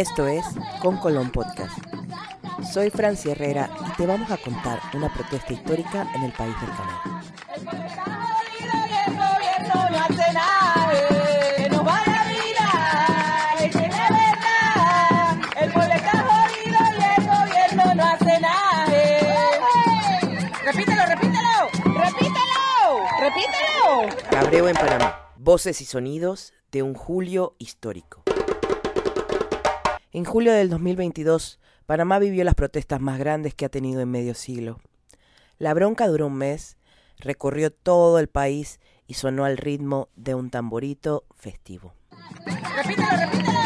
Esto es Con Colón Podcast. Soy Francia Herrera y te vamos a contar una protesta histórica en el país del canal. Repítelo, repítelo, repítelo, repítelo. Cabreo en Panamá. Voces y sonidos de un julio histórico. En julio del 2022, Panamá vivió las protestas más grandes que ha tenido en medio siglo. La bronca duró un mes, recorrió todo el país y sonó al ritmo de un tamborito festivo. Repítelo, repítelo.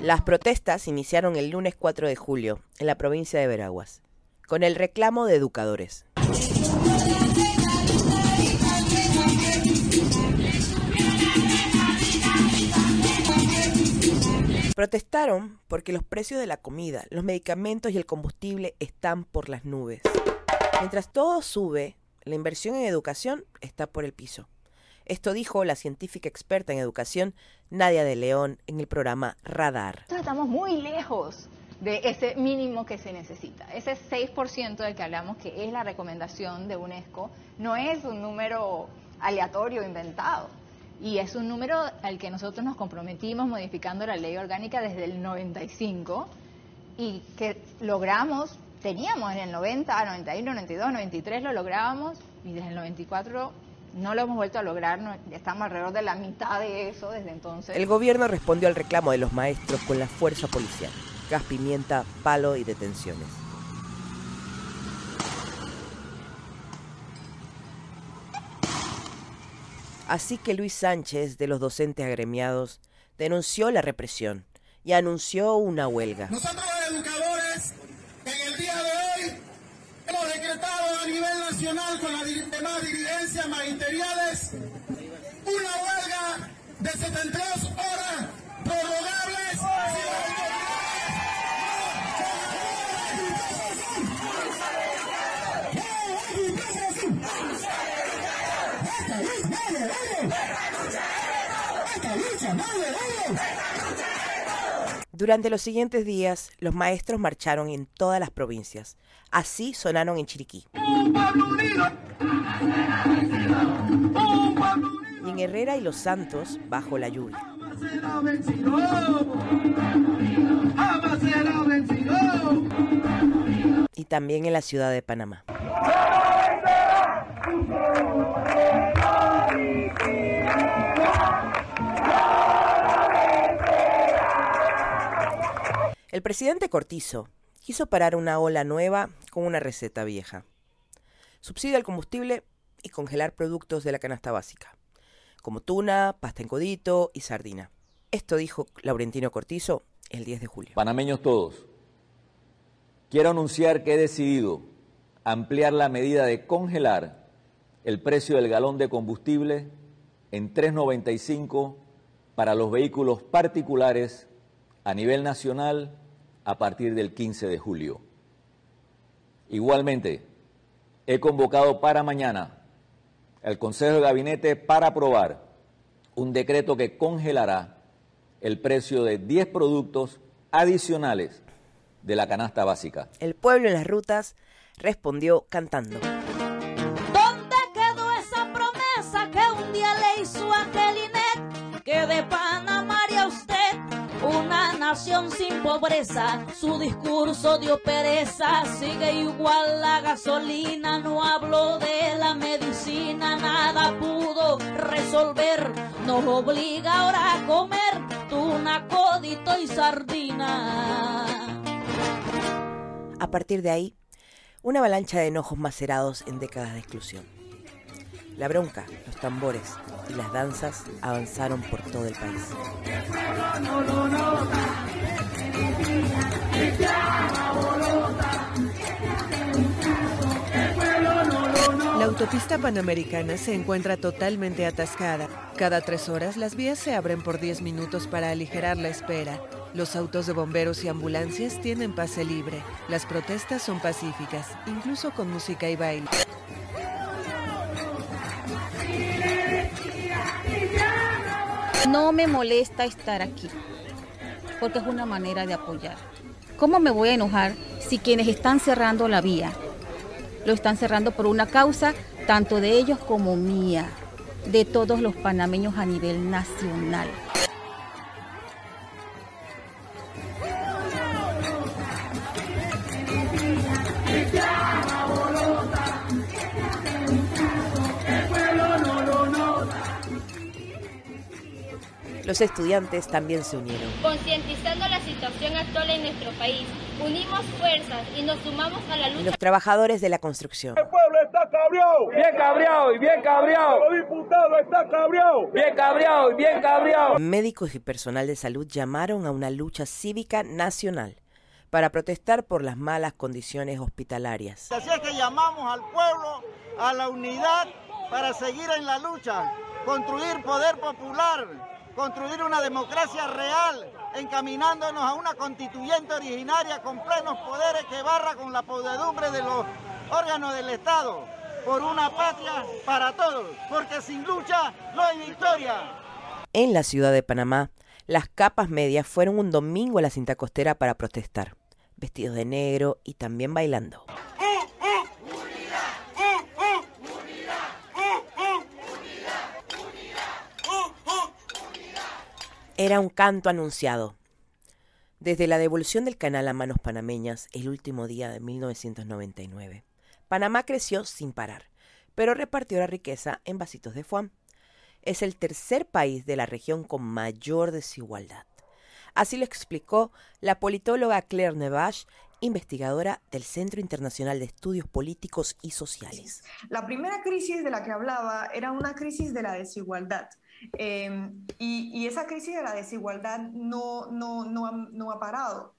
Las protestas iniciaron el lunes 4 de julio en la provincia de Veraguas, con el reclamo de educadores. Protestaron porque los precios de la comida, los medicamentos y el combustible están por las nubes. Mientras todo sube, la inversión en educación está por el piso. Esto dijo la científica experta en educación Nadia de León en el programa Radar. Estamos muy lejos de ese mínimo que se necesita. Ese 6% del que hablamos, que es la recomendación de UNESCO, no es un número aleatorio inventado. Y es un número al que nosotros nos comprometimos modificando la ley orgánica desde el 95 y que logramos, teníamos en el 90, 91, 92, 93 lo lográbamos y desde el 94 no lo hemos vuelto a lograr, no- estamos alrededor de la mitad de eso desde entonces. El gobierno respondió al reclamo de los maestros con la fuerza policial, gas pimienta, palo y detenciones. Así que Luis Sánchez, de los docentes agremiados, denunció la represión y anunció una huelga. Nosotros los educadores, en el día de hoy, hemos decretado a nivel nacional con las demás dirigencias magisteriales una huelga de 72 horas prorrogables. Durante los siguientes días, los maestros marcharon en todas las provincias. Así sonaron en Chiriquí. Y en Herrera y Los Santos, bajo la lluvia. Y también en la ciudad de Panamá. El presidente Cortizo quiso parar una ola nueva con una receta vieja. Subsidia el combustible y congelar productos de la canasta básica, como tuna, pasta en codito y sardina. Esto dijo Laurentino Cortizo el 10 de julio. Panameños todos, quiero anunciar que he decidido ampliar la medida de congelar el precio del galón de combustible en 3.95 para los vehículos particulares a nivel nacional a partir del 15 de julio. Igualmente, he convocado para mañana el Consejo de Gabinete para aprobar un decreto que congelará el precio de 10 productos adicionales de la canasta básica. El pueblo en las rutas respondió cantando. Nación sin pobreza. Su discurso dio pereza, sigue igual la gasolina. No habló de la medicina, nada pudo resolver. Nos obliga ahora a comer tuna, codito y sardina. A partir de ahí, una avalancha de enojos macerados en décadas de exclusión. La bronca, los tambores y las danzas avanzaron por todo el país. La autopista panamericana se encuentra totalmente atascada. Cada tres horas las vías se abren por 10 minutos para aligerar la espera. Los autos de bomberos y ambulancias tienen pase libre. Las protestas son pacíficas, incluso con música y baile. No me molesta estar aquí, porque es una manera de apoyar. ¿Cómo me voy a enojar si quienes están cerrando la vía lo están cerrando por una causa tanto de ellos como mía, de todos los panameños a nivel nacional? Los estudiantes también se unieron. Concientizando la situación actual en nuestro país, unimos fuerzas y nos sumamos a la Y lucha. los trabajadores de la construcción. El pueblo está cabreado. Bien cabreado y bien cabreado. Los diputados están cabreados. Bien cabreado y bien cabreado. Médicos y personal de salud llamaron a una lucha cívica nacional para protestar por las malas condiciones hospitalarias. Así es que llamamos al pueblo a la unidad para seguir en la lucha, construir poder popular, construir una democracia real, encaminándonos a una constituyente originaria con plenos poderes que barra con la podedumbre de los órganos del Estado, por una patria para todos, porque sin lucha no hay victoria. En la ciudad de Panamá, las capas medias fueron un domingo a la cinta costera para protestar, vestidos de negro y también bailando. Era un canto anunciado. Desde la devolución del canal a manos panameñas el último día de 1999, Panamá creció sin parar, pero repartió la riqueza en vasitos de foam. Es el tercer país de la región con mayor desigualdad. Así lo explicó la politóloga Claire Nevache, investigadora del Centro Internacional de Estudios Políticos y Sociales. La primera crisis de la que hablaba era una crisis de la desigualdad. Eh, y, y, esa crisis de la desigualdad no, no, no, ha, no ha parado.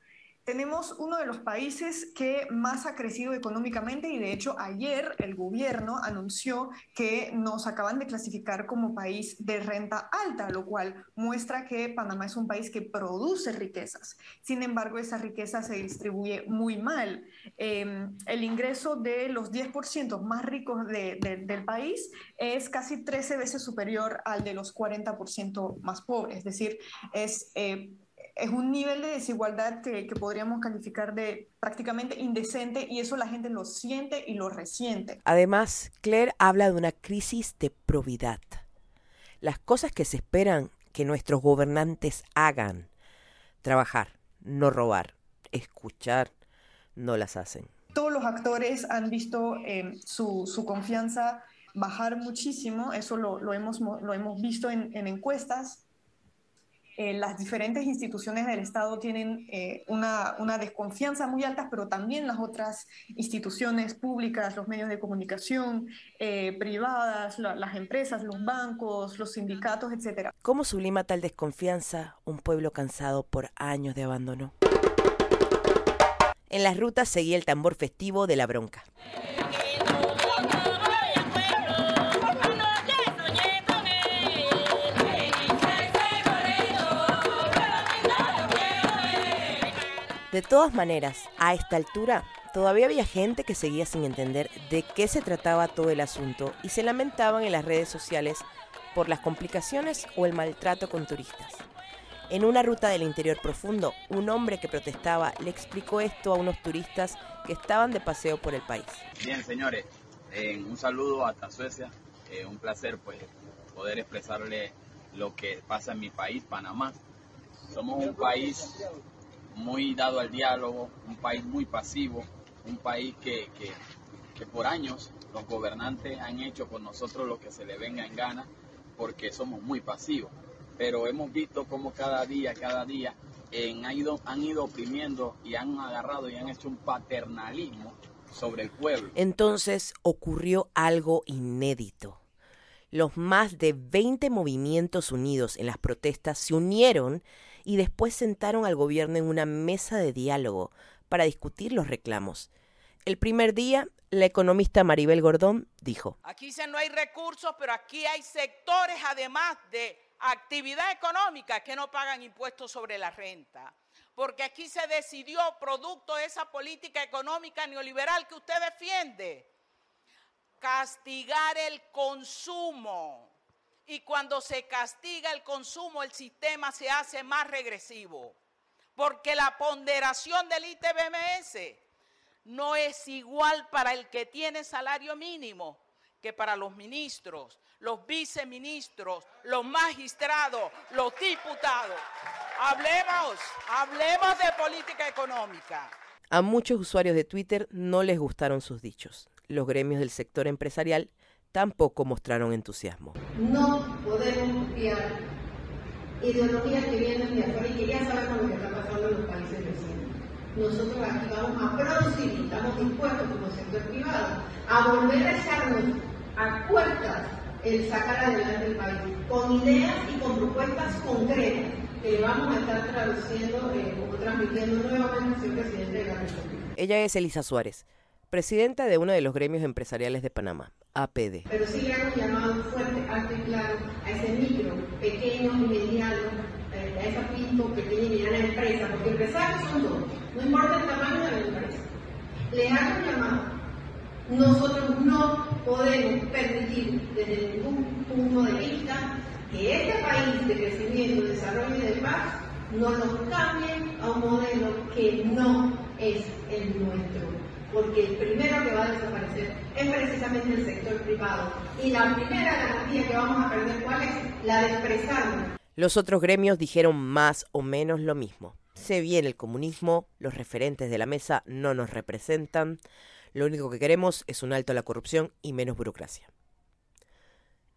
Tenemos uno de los países que más ha crecido económicamente y de hecho ayer el gobierno anunció que nos acaban de clasificar como país de renta alta, lo cual muestra que Panamá es un país que produce riquezas. Sin embargo, esa riqueza se distribuye muy mal. Eh, el ingreso de los 10% más ricos de, de, del país es casi 13 veces superior al de los 40% más pobres, es decir, es... Eh, es un nivel de desigualdad que, que, podríamos calificar de prácticamente indecente y eso la gente lo siente y lo resiente. Además, Claire habla de una crisis de probidad. Las cosas que se esperan que nuestros gobernantes hagan, trabajar, no robar, escuchar, no las hacen. Todos los actores han visto eh, su, su, confianza bajar muchísimo, eso lo, lo, hemos, lo hemos visto en, en encuestas, eh, las diferentes instituciones del Estado tienen eh, una, una, desconfianza muy alta, pero también las otras instituciones públicas, los medios de comunicación, eh, privadas, la, las empresas, los bancos, los sindicatos, etc. ¿Cómo sublima tal desconfianza un pueblo cansado por años de abandono? En las rutas seguía el tambor festivo de la bronca. De todas maneras, a esta altura, todavía había gente que seguía sin entender de qué se trataba todo el asunto y se lamentaban en las redes sociales por las complicaciones o el maltrato con turistas. En una ruta del interior profundo, un hombre que protestaba le explicó esto a unos turistas que estaban de paseo por el país. Bien, señores, eh, un saludo hasta Suecia. Eh, un placer pues poder expresarle lo que pasa en mi país, Panamá. Somos un país muy dado al diálogo, un país muy pasivo, un país que, que, que, por años los gobernantes han hecho con nosotros lo que se le venga en gana porque somos muy pasivos. Pero hemos visto cómo cada día, cada día en, han, ido, han ido oprimiendo y han agarrado y han hecho un paternalismo sobre el pueblo. Entonces ocurrió algo inédito. Los más de 20 movimientos unidos en las protestas se unieron y después sentaron al gobierno en una mesa de diálogo para discutir los reclamos. El primer día La economista Maribel Gordón dijo. Aquí no hay recursos, pero aquí hay sectores además de actividad económica que no pagan impuestos sobre la renta. Porque aquí se decidió, producto de esa política económica neoliberal que usted defiende, castigar el consumo. Y cuando se castiga el consumo, el sistema se hace más regresivo. Porque la ponderación del ITBMS no es igual para el que tiene salario mínimo que para los ministros, los viceministros, los magistrados, los diputados. Hablemos, hablemos de política económica. A muchos usuarios de Twitter no les gustaron sus dichos. Los gremios del sector empresarial tampoco mostraron entusiasmo. No podemos copiar ideologías que vienen de afuera y que ya sabemos lo que está pasando en los países vecinos. Nosotros aquí vamos a producir, estamos dispuestos como sector privado a volver a echarnos a cuentas el sacar adelante el país, con ideas y con propuestas concretas que vamos a estar traduciendo eh, o transmitiendo nuevamente al presidente de la República. Ella es Elisa Suárez, presidenta de uno de los gremios empresariales de Panamá, APD. Pero sí le hemos llamado fuerte, alto y claro a ese micro, pequeño y mediano, eh, a esa pinto, pequeña y mediana empresa, porque empresarios son dos, no importa el tamaño de la empresa. Le hago un llamado nosotros no podemos permitir desde ningún punto de vista que este país de crecimiento, desarrollo y de paz no nos cambie a un modelo que no es el nuestro. Porque el primero que va a desaparecer es precisamente el sector privado. Y la primera garantía que vamos a perder, ¿cuál es? La de expresarnos. Los otros gremios dijeron más o menos lo mismo. Se viene el comunismo, los referentes de la mesa no nos representan, lo único que queremos es un alto a la corrupción y menos burocracia.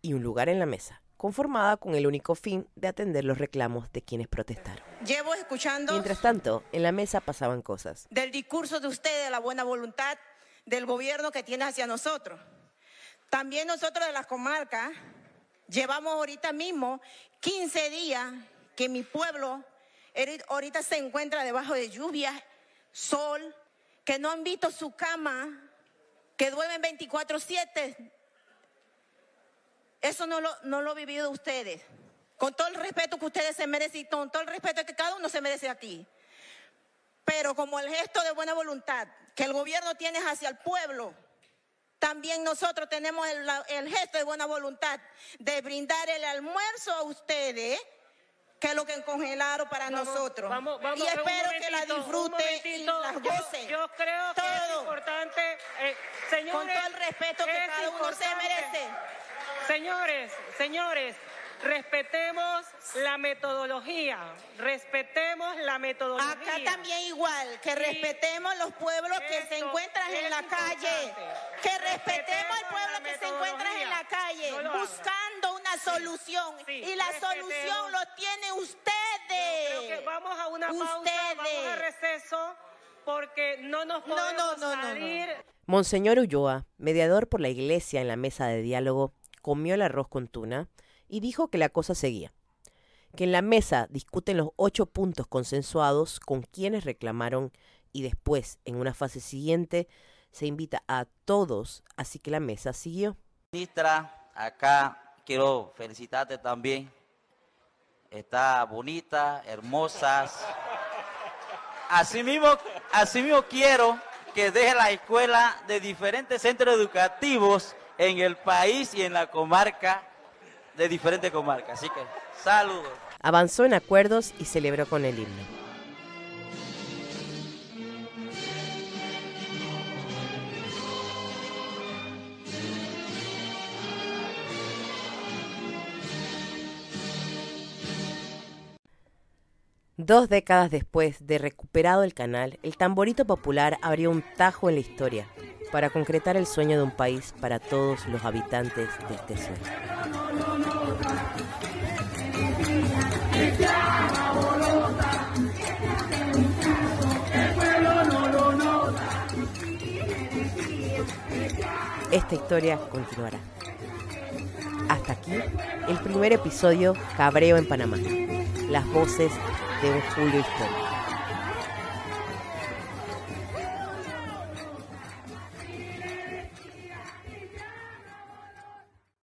Y un lugar en la mesa, conformada con el único fin de atender los reclamos de quienes protestaron. Llevo escuchando... Mientras tanto, en la mesa pasaban cosas. Del discurso de ustedes, de la buena voluntad del gobierno que tiene hacia nosotros. También nosotros de las comarcas llevamos ahorita mismo 15 días que mi pueblo ahorita se encuentra debajo de lluvia, sol, que no han visto su cama, que duermen 24/7. Eso no lo, no lo he vivido ustedes. Con todo el respeto que ustedes se merecen y con todo el respeto que cada uno se merece aquí. Pero como el gesto de buena voluntad que el gobierno tiene hacia el pueblo, también nosotros tenemos el, el gesto de buena voluntad de brindar el almuerzo a ustedes que es lo que congelaron para nosotros. y espero que la disfruten y la gocen. Yo, creo que es importante, eh, señores, con todo el respeto que cada uno se merece. Señores, señores, respetemos la metodología, respetemos la metodología. Acá también igual, que respetemos los pueblos que se encuentran en la calle, que respetemos al pueblo que se encuentra en la calle, buscando una solución. y la solución lo tiene ustedes. vamos a una pausa, vamos a receso, porque no nos podemos salir. Monseñor Ulloa, mediador por la iglesia en la mesa de diálogo, comió el arroz con tuna y dijo que la cosa seguía. Que en la mesa discuten los ocho puntos consensuados con quienes reclamaron y después, en una fase siguiente, se invita a todos, así que la mesa siguió. Ministra, acá quiero felicitarte también. Está bonita, hermosas. Asimismo, asimismo quiero que deje la escuela de diferentes centros educativos en el país y en la comarca de diferentes comarcas. Así que, saludos. Avanzó en acuerdos y celebró con el himno. Dos décadas después de recuperado el canal, el tamborito popular abrió un tajo en la historia para concretar el sueño de un país para todos los habitantes de este sueño. Esta historia continuará. Hasta aquí el primer episodio Cabreo en Panamá. Las voces de un Julio histórico.